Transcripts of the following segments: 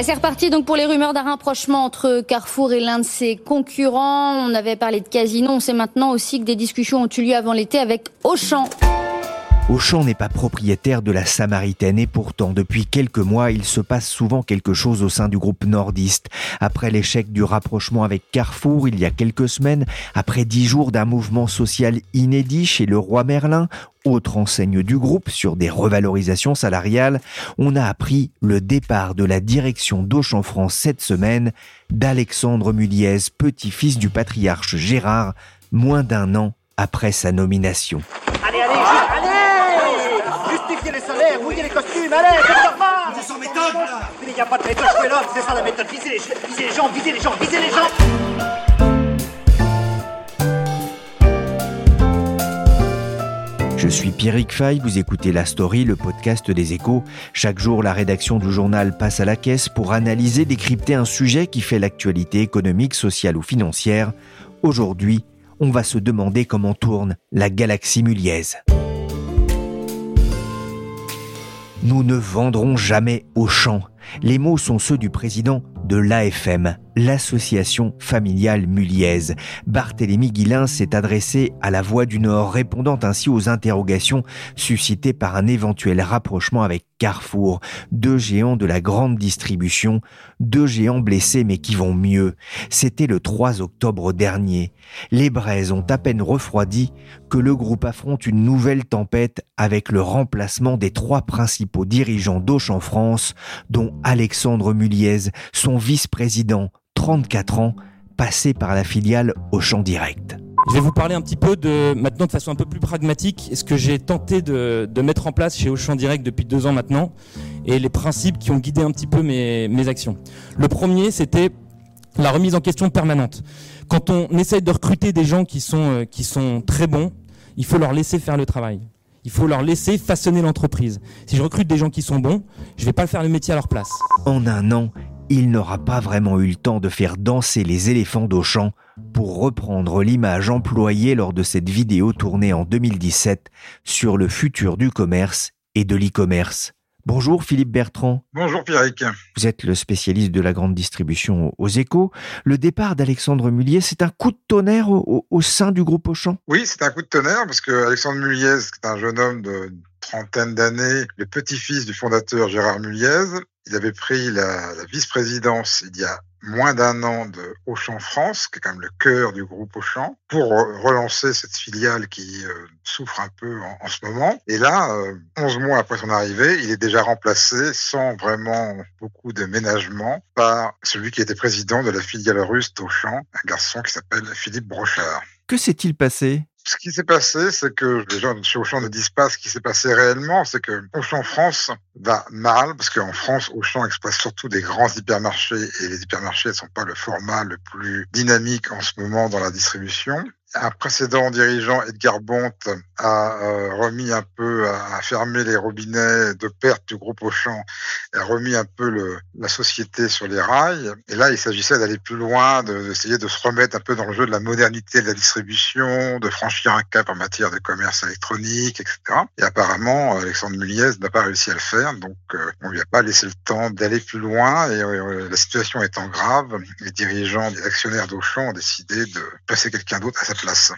C'est reparti donc pour les rumeurs d'un rapprochement entre Carrefour et l'un de ses concurrents. On avait parlé de Casino, on sait maintenant aussi que des discussions ont eu lieu avant l'été avec Auchan. Auchan n'est pas propriétaire de la Samaritaine et pourtant, depuis quelques mois, il se passe souvent quelque chose au sein du groupe nordiste. Après l'échec du rapprochement avec Carrefour il y a quelques semaines, après dix jours d'un mouvement social inédit chez le roi Merlin, autre enseigne du groupe sur des revalorisations salariales, on a appris le départ de la direction d'Auchan France cette semaine d'Alexandre Muliez, petit-fils du patriarche Gérard, moins d'un an après sa nomination. Allez, allez, allez Les salaires, mouillez les costumes, allez, c'est normal C'est son méthode, là Il n'y a pas de méthode, jouez l'homme, c'est ça la méthode, visez les, visez les gens, visez les gens, visez les gens Je suis Pierrick Fay, vous écoutez La Story, le podcast des échos. Chaque jour, la rédaction du journal passe à la caisse pour analyser, décrypter un sujet qui fait l'actualité économique, sociale ou financière. Aujourd'hui, on va se demander comment tourne la galaxie muliaise. Nous ne vendrons jamais au champ. Les mots sont ceux du président de l'AFM, l'association familiale muliaise. Barthélemy Guilin s'est adressé à la Voix du Nord, répondant ainsi aux interrogations suscitées par un éventuel rapprochement avec Carrefour, deux géants de la grande distribution, deux géants blessés mais qui vont mieux. C'était le 3 octobre dernier. Les braises ont à peine refroidi que le groupe affronte une nouvelle tempête avec le remplacement des trois principaux dirigeants d'Auchan France, dont Alexandre Muliez, son vice-président, 34 ans, passé par la filiale Auchan Direct. Je vais vous parler un petit peu de, maintenant de façon un peu plus pragmatique, ce que j'ai tenté de, mettre en place chez Auchan Direct depuis deux ans maintenant, et les principes qui ont guidé un petit peu mes, mes actions. Le premier, c'était la remise en question permanente. Quand on essaye de recruter des gens qui sont, euh, qui sont très bons, il faut leur laisser faire le travail. Il faut leur laisser façonner l'entreprise. Si je recrute des gens qui sont bons, je ne vais pas faire le métier à leur place. En un an, il n'aura pas vraiment eu le temps de faire danser les éléphants d'Auchan pour reprendre l'image employée lors de cette vidéo tournée en 2017 sur le futur du commerce et de l'e-commerce. Bonjour Philippe Bertrand. Bonjour Pierrick. Vous êtes le spécialiste de la grande distribution aux échos. Le départ d'Alexandre Mulliez, c'est un coup de tonnerre au, sein du groupe Auchan? Oui, c'est un coup de tonnerre parce que Alexandre Mulliez, qui est un jeune homme de trentaine d'années, le petit-fils du fondateur Gérard Mulliez, il avait pris la, vice-présidence il y a moins d'un an de Auchan France, qui est quand même le cœur du groupe Auchan, pour relancer cette filiale qui euh, souffre un peu en, ce moment. Et là, euh, 11 mois après son arrivée, il est déjà remplacé sans vraiment beaucoup de ménagement par celui qui était président de la filiale russe d'Auchan, un garçon qui s'appelle Philippe Brochard. Que s'est-il passé? Ce qui s'est passé, c'est que les gens chez Auchan ne disent pas ce qui s'est passé réellement, c'est que Auchan France va mal, parce qu'en France, Auchan exploite surtout des grands hypermarchés, et les hypermarchés ne sont pas le format le plus dynamique en ce moment dans la distribution un précédent dirigeant, Edgar Bonte, a euh, remis un peu, a fermé les robinets de perte du groupe Auchan, a remis un peu la société sur les rails. Et là, il s'agissait d'aller plus loin, d'essayer de, se remettre un peu dans le jeu de la modernité de la distribution, de franchir un cap en matière de commerce électronique, etc. Et apparemment, Alexandre Muliez n'a pas réussi à le faire, donc euh, on lui a pas laissé le temps d'aller plus loin. Et euh, la situation étant grave, les dirigeants, les actionnaires d'Auchan ont décidé de passer quelqu'un d'autre à sa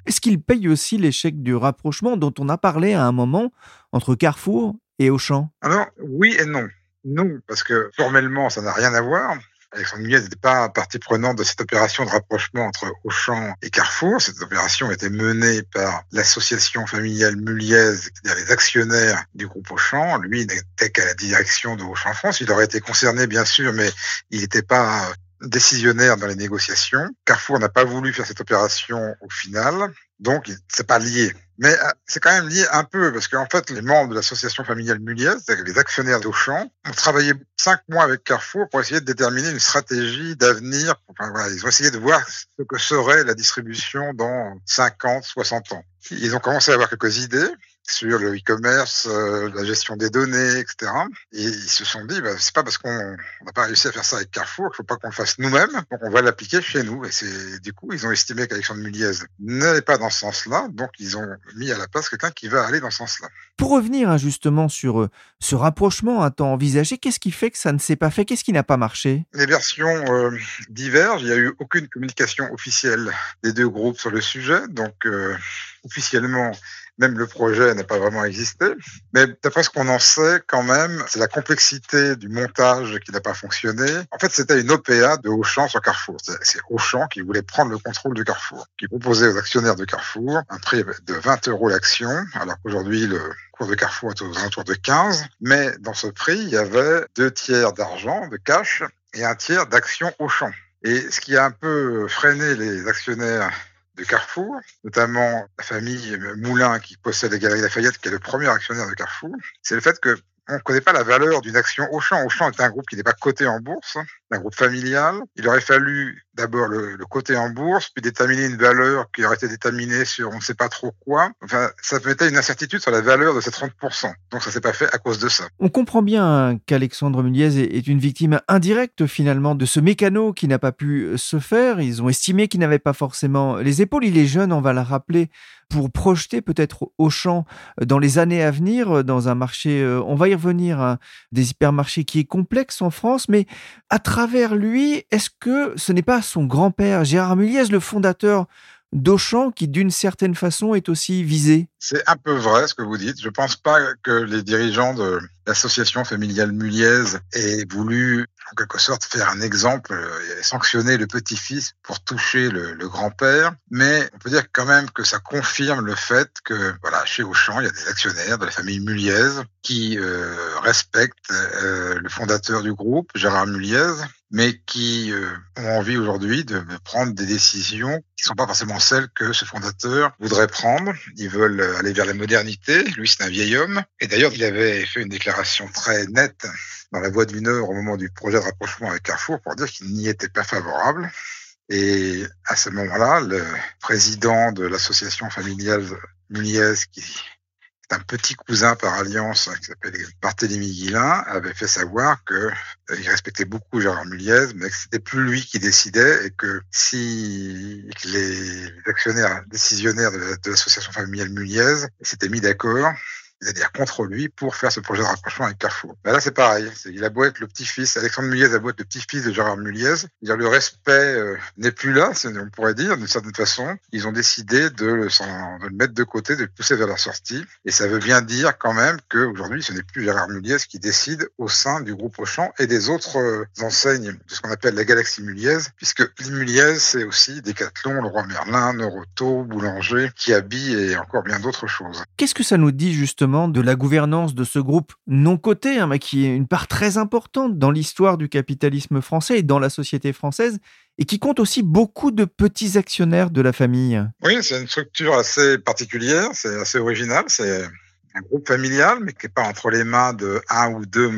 est-ce qu'il paye aussi l'échec du rapprochement dont on a parlé à un moment entre Carrefour et Auchan? Alors, oui et non. Non, parce que formellement, ça n'a rien à voir. Alexandre Muliez n'était pas partie prenante de cette opération de rapprochement entre Auchan et Carrefour. Cette opération était menée par l'association familiale Muliez, c'est-à-dire les actionnaires du groupe Auchan. Lui n'était qu'à la direction de Auchan France. Il aurait été concerné, bien sûr, mais il n'était pas décisionnaire dans les négociations. Carrefour n'a pas voulu faire cette opération au final. Donc, c'est pas lié. Mais euh, c'est quand même lié un peu, parce qu'en fait, les membres de l'association familiale Muliez, les actionnaires d'Auchan, ont travaillé cinq mois avec Carrefour pour essayer de déterminer une stratégie d'avenir. Enfin, voilà, ils ont essayé de voir ce que serait la distribution dans 50, 60 ans. Ils ont commencé à avoir quelques idées sur le e-commerce, euh, la gestion des données, etc. Et ils se sont dit, bah, c'est pas parce qu'on n'a pas réussi à faire ça avec Carrefour qu'il faut pas qu'on le fasse nous-mêmes, donc on va l'appliquer chez nous. Et c'est du coup, ils ont estimé qu'Alexandre Muliez n'allait pas dans ce sens-là, donc ils ont mis à la place quelqu'un qui va aller dans ce sens-là. Pour revenir hein, justement sur euh, ce rapprochement à temps envisagé, qu'est-ce qui fait que ça ne s'est pas fait? Qu'est-ce qui n'a pas marché? Les versions euh, divergent. Il n'y a eu aucune communication officielle des deux groupes sur le sujet, donc officiellement même le projet n'a pas vraiment existé. Mais d'après ce qu'on en sait, quand même, c'est la complexité du montage qui n'a pas fonctionné. En fait, c'était une OPA de Auchan sur Carrefour. C'est Auchan qui voulait prendre le contrôle de Carrefour, qui proposait aux actionnaires de Carrefour un prix de 20 euros l'action, alors qu'aujourd'hui, le cours de Carrefour est aux alentours de 15. Mais dans ce prix, il y avait deux tiers d'argent, de cash, et un tiers d'actions Auchan. Et ce qui a un peu freiné les actionnaires de Carrefour, notamment la famille Moulin qui possède les Galeries Lafayette, qui est le premier actionnaire de Carrefour, c'est le fait que on ne connaît pas la valeur d'une action Auchan. Auchan est un groupe qui n'est pas coté en bourse, un groupe familial. Il aurait fallu d'abord le, côté en bourse, puis déterminer une valeur qui aurait été déterminée sur on ne sait pas trop quoi. Enfin, ça mettait une incertitude sur la valeur de ces 30%. Donc ça s'est pas fait à cause de ça. On comprend bien qu'Alexandre Muliez est une victime indirecte finalement de ce mécano qui n'a pas pu se faire. Ils ont estimé qu'il n'avait pas forcément les épaules. Il est jeune, on va le rappeler, pour projeter peut-être Auchan dans les années à venir dans un marché, euh, on va y revenir, hein, des hypermarchés qui est complexe en France, mais à travers lui, est-ce que ce n'est pas son grand-père, Gérard Muliez, le fondateur d'Auchan, qui d'une certaine façon est aussi visé C'est un peu vrai ce que vous dites. Je ne pense pas que les dirigeants de l'association familiale Muliez aient voulu en quelque sorte faire un exemple et sanctionner le petit-fils pour toucher le, grand-père. Mais on peut dire quand même que ça confirme le fait que voilà, chez Auchan, il y a des actionnaires de la famille Muliez qui euh, respectent euh, le fondateur du groupe, Gérard Muliez, mais qui euh, ont envie aujourd'hui de prendre des décisions qui sont pas forcément celles que ce fondateur voudrait prendre. Ils veulent aller vers la modernité. Lui, c'est un vieil homme. Et d'ailleurs, il avait fait une déclaration très nette dans la voie du Nord au moment du projet de rapprochement avec Carrefour pour dire qu'il n'y était pas favorable. Et à ce moment-là, le président de l'association familiale Muniez, qui un petit cousin par alliance qui s'appelle Barthélemy Guillain avait fait savoir que euh, il respectait beaucoup Gérard Muliez, mais que c'était plus lui qui décidait et que si les actionnaires décisionnaires de l'association familiale Muliez s'étaient mis d'accord, c'est-à-dire contre lui, pour faire ce projet de rapprochement avec Carrefour. Ben là, c'est pareil. Il a beau être le petit-fils, Alexandre Muliez a beau être le petit-fils de Gérard Muliez. Le respect euh, n'est plus là, on pourrait dire, d'une certaine façon. Ils ont décidé de le, mettre de côté, de le pousser vers la sortie. Et ça veut bien dire quand même qu'aujourd'hui, ce n'est plus Gérard Muliez qui décide au sein du groupe Auchan et des autres euh, enseignes de ce qu'on appelle la galaxie Muliez, puisque les Muliez, c'est aussi Decathlon, le Roi Merlin, Neuroto, Boulanger, habille et encore bien d'autres choses. Qu'est-ce que ça nous dit justement de la gouvernance de ce groupe non coté, hein, mais qui est une part très importante dans l'histoire du capitalisme français et dans la société française, et qui compte aussi beaucoup de petits actionnaires de la famille. Oui, c'est une structure assez particulière, c'est assez original, c'est un groupe familial, mais qui n'est pas entre les mains de un ou deux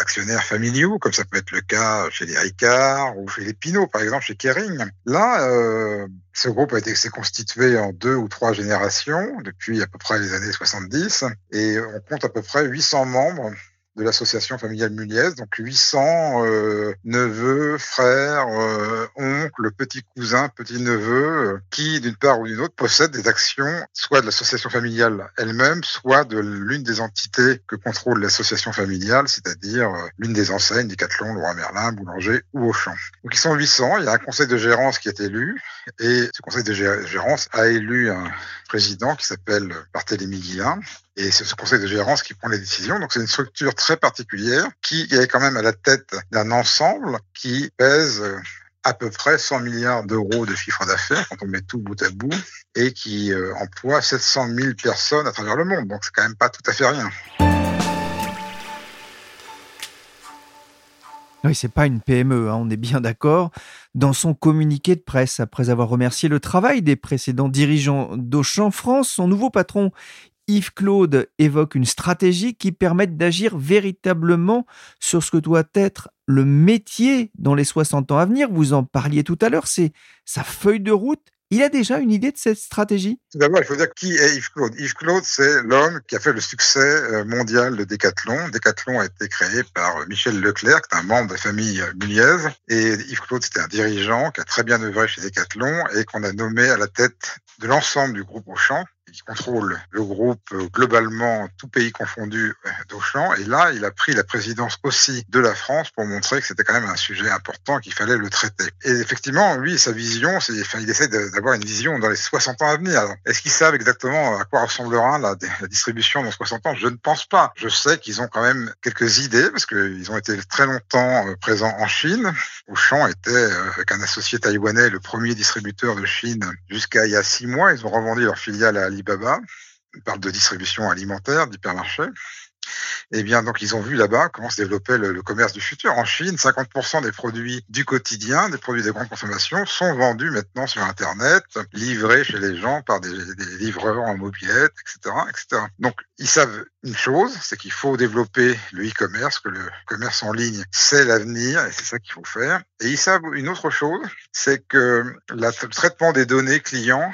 actionnaires familiaux, comme ça peut être le cas chez les Ricard ou chez les Pinot, par exemple, chez Kering. Là, euh, ce groupe a été s'est constitué en deux ou trois générations depuis à peu près les années 70 et on compte à peu près 800 membres de l'association familiale Muliez, donc 800 euh, neveux, frères, euh, oncles, petits cousins, petits neveux, euh, qui d'une part ou d'une autre possèdent des actions, soit de l'association familiale elle-même, soit de l'une des entités que contrôle l'association familiale, c'est-à-dire l'une des enseignes, Decathlon, Leroy Merlin, Boulanger ou Auchan. Donc ils sont 800, il y a un conseil de gérance qui est élu, et ce conseil de gérance a élu un président qui s'appelle Barthélémy Guillain, et c'est ce conseil de gérance qui prend les décisions. Donc c'est une structure très particulière qui est quand même à la tête d'un ensemble qui pèse euh, à peu près 100 milliards d'euros de chiffre d'affaires quand on met tout bout à bout et qui euh, emploie 700 000 personnes à travers le monde. Donc c'est quand même pas tout à fait rien. Oui, c'est pas une PME, hein, on est bien d'accord. Dans son communiqué de presse, après avoir remercié le travail des précédents dirigeants d'Auchan France, son nouveau patron Yves Claude évoque une stratégie qui permette d'agir véritablement sur ce que doit être le métier dans les 60 ans à venir. Vous en parliez tout à l'heure, c'est sa feuille de route. Il a déjà une idée de cette stratégie? Tout d'abord, il faut dire qui est Yves Claude. Yves Claude, c'est l'homme qui a fait le succès euh, mondial de Decathlon. Decathlon a été créé par Michel Leclerc, qui est un membre de la famille Muliez. Et Yves Claude, c'était un dirigeant qui a très bien œuvré chez Decathlon et qu'on a nommé à la tête de l'ensemble du groupe Auchan qui contrôle le groupe euh, globalement, tout pays confondu euh, d'Auchan. Et là, il a pris la présidence aussi de la France pour montrer que c'était quand même un sujet important qu'il fallait le traiter. Et effectivement, lui, sa vision, c'est, enfin, il essaie d'avoir une vision dans les 60 ans à venir. Est-ce qu'ils savent exactement à quoi ressemblera la, la, distribution dans 60 ans? Je ne pense pas. Je sais qu'ils ont quand même quelques idées parce qu'ils ont été très longtemps euh, présents en Chine. Auchan était, avec un associé taïwanais, le premier distributeur de Chine jusqu'à il y a six mois. Ils ont revendu leur filiale à Alibaba. On parle de distribution alimentaire, d'hypermarché. Eh bien, donc, ils ont vu là-bas comment se développait le, commerce du futur. En Chine, 50% des produits du quotidien, des produits de grande consommation, sont vendus maintenant sur Internet, livrés chez les gens par des, livreurs en mobilette, etc., etc. Donc, ils savent une chose, c'est qu'il faut développer le e-commerce, que le commerce en ligne, c'est l'avenir et c'est ça qu'il faut faire. Et ils savent une autre chose, c'est que le traitement des données clients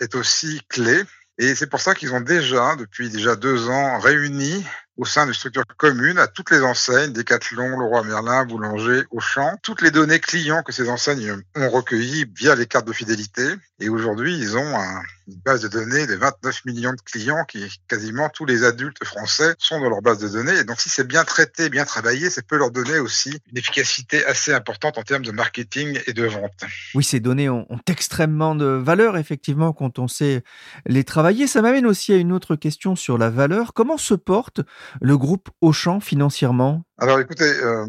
est aussi clé et c'est pour ça qu'ils ont déjà, depuis déjà deux ans, réuni au sein de structures communes à toutes les enseignes, Decathlon, Leroy Merlin, Boulanger, Auchan, toutes les données clients que ces enseignes ont recueillies via les cartes de fidélité. Et aujourd'hui, ils ont une base de données de 29 millions de clients qui, quasiment tous les adultes français, sont dans leur base de données. Et donc, si c'est bien traité, bien travaillé, ça peut leur donner aussi une efficacité assez importante en termes de marketing et de vente. Oui, ces données ont, ont extrêmement de valeur, effectivement, quand on sait les travailler. Ça m'amène aussi à une autre question sur la valeur. Comment se porte le groupe Auchan financièrement? Alors écoutez, euh,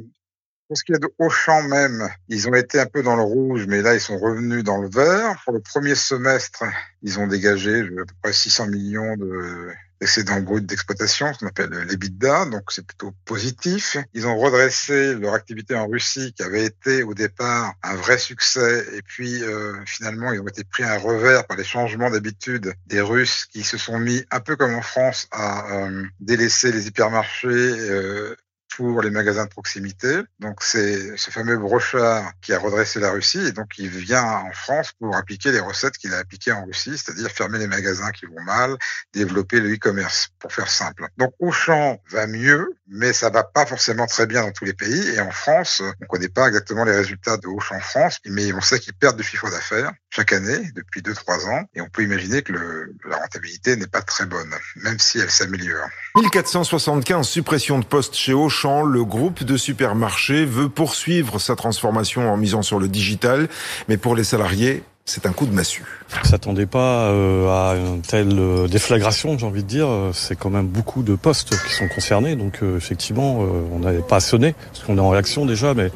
pour ce qui est de Auchan même, ils ont été un peu dans le rouge, mais là ils sont revenus dans le vert. Pour le premier semestre, ils ont dégagé à peu près 600 millions de excédent brut d'exploitation, ce qu'on appelle l'EBITDA, donc c'est plutôt positif. Ils ont redressé leur activité en Russie, qui avait été au départ un vrai succès, et puis euh, finalement ils ont été pris un revers par les changements d'habitude des Russes qui se sont mis, un peu comme en France, à euh, délaisser les hypermarchés euh, pour les magasins de proximité. Donc c'est ce fameux brochard qui a redressé la Russie et donc il vient en France pour appliquer les recettes qu'il a appliquées en Russie, c'est-à-dire fermer les magasins qui vont mal, développer le e-commerce, pour faire simple. Donc Auchan va mieux, mais ça va pas forcément très bien dans tous les pays. Et en France, on connaît pas exactement les résultats de Auchan France, mais on sait qu'ils perdent du chiffre d'affaires chaque année depuis 2-3 ans. Et on peut imaginer que la rentabilité n'est pas très bonne, même si elle s'améliore. 1475 suppressions de postes chez Auchan. Le groupe de supermarchés veut poursuivre sa transformation en misant sur le digital. Mais pour les salariés, c'est un coup de massue. On s'attendait pas euh, à une telle euh, déflagration, j'ai envie de dire. C'est quand même beaucoup de postes qui sont concernés, donc euh, effectivement, on n'avait pas sonné parce qu'on est en réaction déjà, mais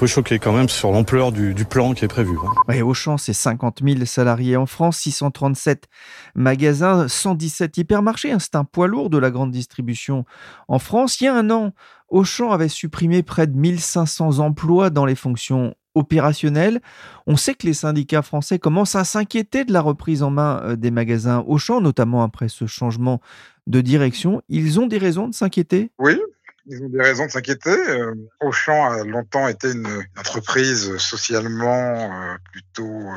peu choqué quand même sur l'ampleur du, plan qui est prévu. Hein. Oui, Auchan, c'est 50 000 salariés en France, 637 magasins, 117 hypermarchés. Hein, c'est un poids lourd de la grande distribution en France. Il y a un an, Auchan avait supprimé près de 1500 emplois dans les fonctions opérationnel. On sait que les syndicats français commencent à s'inquiéter de la reprise en main euh, des magasins Auchan, notamment après ce changement de direction. Ils ont des raisons de s'inquiéter? Oui, ils ont des raisons de s'inquiéter. Euh, Auchan a longtemps été une entreprise socialement euh, plutôt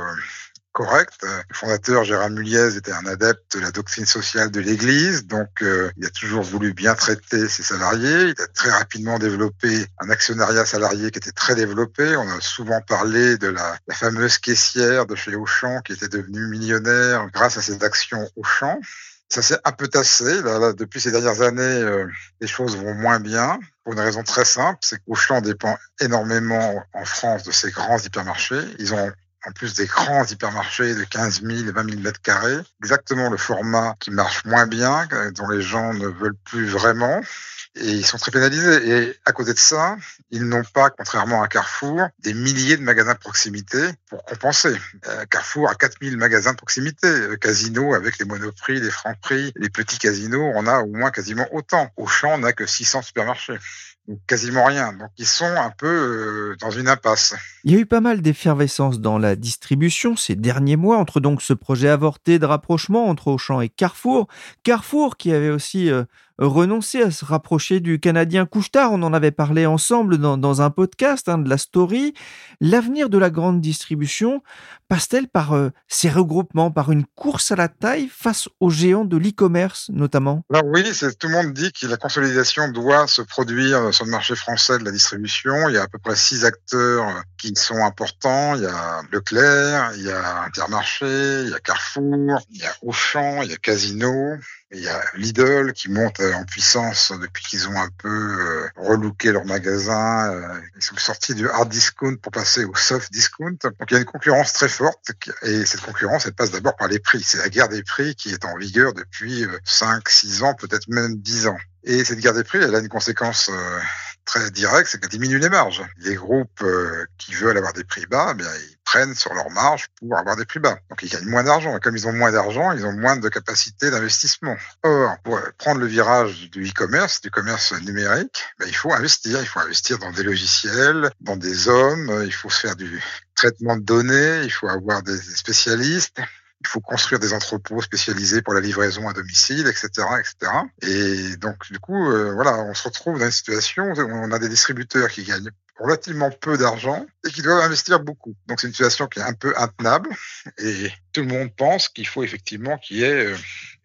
correct. Le fondateur Gérard Muliez était un adepte de la doctrine sociale de l'Église, donc euh, il a toujours voulu bien traiter ses salariés. Il a très rapidement développé un actionnariat salarié qui était très développé. On a souvent parlé de la, la fameuse caissière de chez Auchan qui était devenue millionnaire grâce à cette action Auchan. Ça s'est un peu tassé. Depuis ces dernières années, euh, les choses vont moins bien. Pour une raison très simple, c'est qu'Auchan dépend énormément en France de ces grands hypermarchés. Ils ont en plus des grands hypermarchés de 15 000 et 20 000 mètres carrés, exactement le format qui marche moins bien, dont les gens ne veulent plus vraiment. Et ils sont très pénalisés. Et à côté de ça, ils n'ont pas, contrairement à Carrefour, des milliers de magasins de proximité pour compenser. Euh, Carrefour a 4000 magasins de proximité. Euh, Casino, avec les monoprix, les francs prix, les petits casinos, on a au moins quasiment autant. Auchan n'a que 600 supermarchés. quasiment rien. Donc ils sont un peu euh, dans une impasse. Il y a eu pas mal d'effervescence dans la distribution ces derniers mois entre donc ce projet avorté de rapprochement entre Auchan et Carrefour. Carrefour qui avait aussi renoncer à se rapprocher du Canadien Couchetard. On en avait parlé ensemble dans, un podcast hein, de la story. L'avenir de la grande distribution passe-t-elle par euh, ces regroupements, par une course à la taille face aux géants de l'e-commerce notamment? Alors oui, tout le monde dit que la consolidation doit se produire sur le marché français de la distribution. Il y a à peu près six acteurs euh, qui sont importants. Il y a Leclerc, il y a Intermarché, il y a Carrefour, il y a Auchan, il y a Casino. Il y a Lidl qui monte euh, en puissance depuis qu'ils ont un peu euh, relooké leur magasin. Euh, ils sont sortis du hard discount pour passer au soft discount. Donc il y a une concurrence très forte et cette concurrence, elle passe d'abord par les prix. C'est la guerre des prix qui est en vigueur depuis 5, 6 ans, peut-être même 10 ans. Et cette guerre des prix, elle a une conséquence très directe, c'est qu'elle diminue les marges. Les groupes qui veulent avoir des prix bas, eh bien, ils prennent sur leurs marges pour avoir des prix bas. Donc ils gagnent moins d'argent. Et comme ils ont moins d'argent, ils ont moins de capacité d'investissement. Or, pour prendre le virage du e-commerce, du commerce numérique, ben, il faut investir. Il faut investir dans des logiciels, dans des hommes. Il faut se faire du traitement de données. Il faut avoir des spécialistes il faut construire des entrepôts spécialisés pour la livraison à domicile, etc., etc. Et donc, du coup, euh, voilà, on se retrouve dans une situation où on a des distributeurs qui gagnent relativement peu d'argent et qui doivent investir beaucoup. Donc c'est une situation qui est un peu intenable et tout le monde pense qu'il faut effectivement qu'il y ait euh,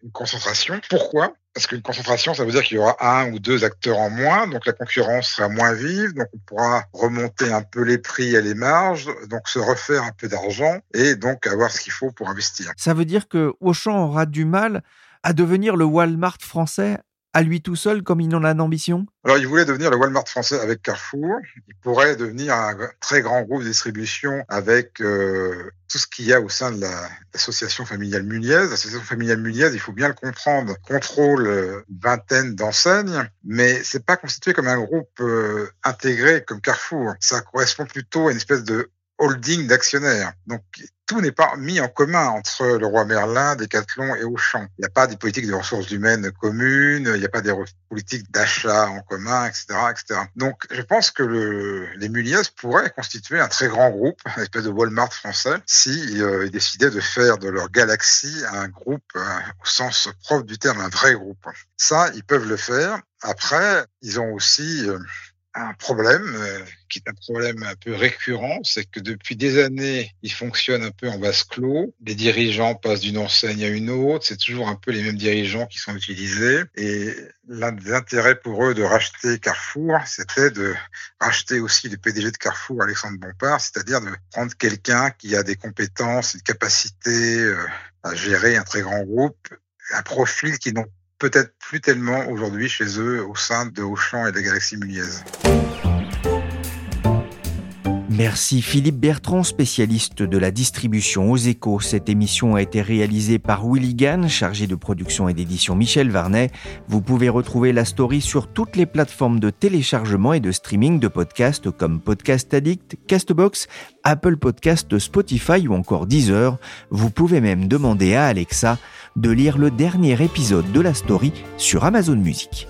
une concentration. Pourquoi? Parce qu'une concentration, ça veut dire qu'il y aura un ou deux acteurs en moins, donc la concurrence sera moins vive, donc on pourra remonter un peu les prix et les marges, donc se refaire un peu d'argent et donc avoir ce qu'il faut pour investir. Ça veut dire que Auchan aura du mal à devenir le Walmart français à lui tout seul comme il en a l'ambition Alors, il voulait devenir le Walmart français avec Carrefour. Il pourrait devenir un très grand groupe de distribution avec euh, tout ce qu'il y a au sein de l'association familiale Muniez. L'association familiale Muniez, il faut bien le comprendre, contrôle euh, une vingtaine d'enseignes, mais c'est pas constitué comme un groupe euh, intégré comme Carrefour. Ça correspond plutôt à une espèce de holding d'actionnaires. Donc tout n'est pas mis en commun entre le roi Merlin, Decathlon et Auchan. Il n'y a pas des politiques de ressources humaines communes, il n'y a pas des politiques d'achat en commun, etc., etc. Donc, je pense que le, les Muliez pourraient constituer un très grand groupe, une espèce de Walmart français, s'ils euh, décidaient de faire de leur galaxie un groupe euh, au sens propre du terme, un vrai groupe. Ça, ils peuvent le faire. Après, ils ont aussi euh, un problème euh, qui est un problème un peu récurrent, c'est que depuis des années, ils fonctionnent un peu en vase clos. Les dirigeants passent d'une enseigne à une autre. C'est toujours un peu les mêmes dirigeants qui sont utilisés. Et l'un des intérêts pour eux de racheter Carrefour, c'était de racheter aussi le PDG de Carrefour, Alexandre Bompard, c'est-à-dire de prendre quelqu'un qui a des compétences, une capacité euh, à gérer un très grand groupe, un profil qui n'ont peut-être plus tellement aujourd'hui chez eux au sein de Auchan et de Galaxy Muniez. Merci Philippe Bertrand, spécialiste de la distribution aux échos. Cette émission a été réalisée par Willy Gann, chargé de production et d'édition Michel Varnet. Vous pouvez retrouver la story sur toutes les plateformes de téléchargement et de streaming de podcasts comme Podcast Addict, Castbox, Apple Podcast, Spotify ou encore Deezer. Vous pouvez même demander à Alexa de lire le dernier épisode de la story sur Amazon Music.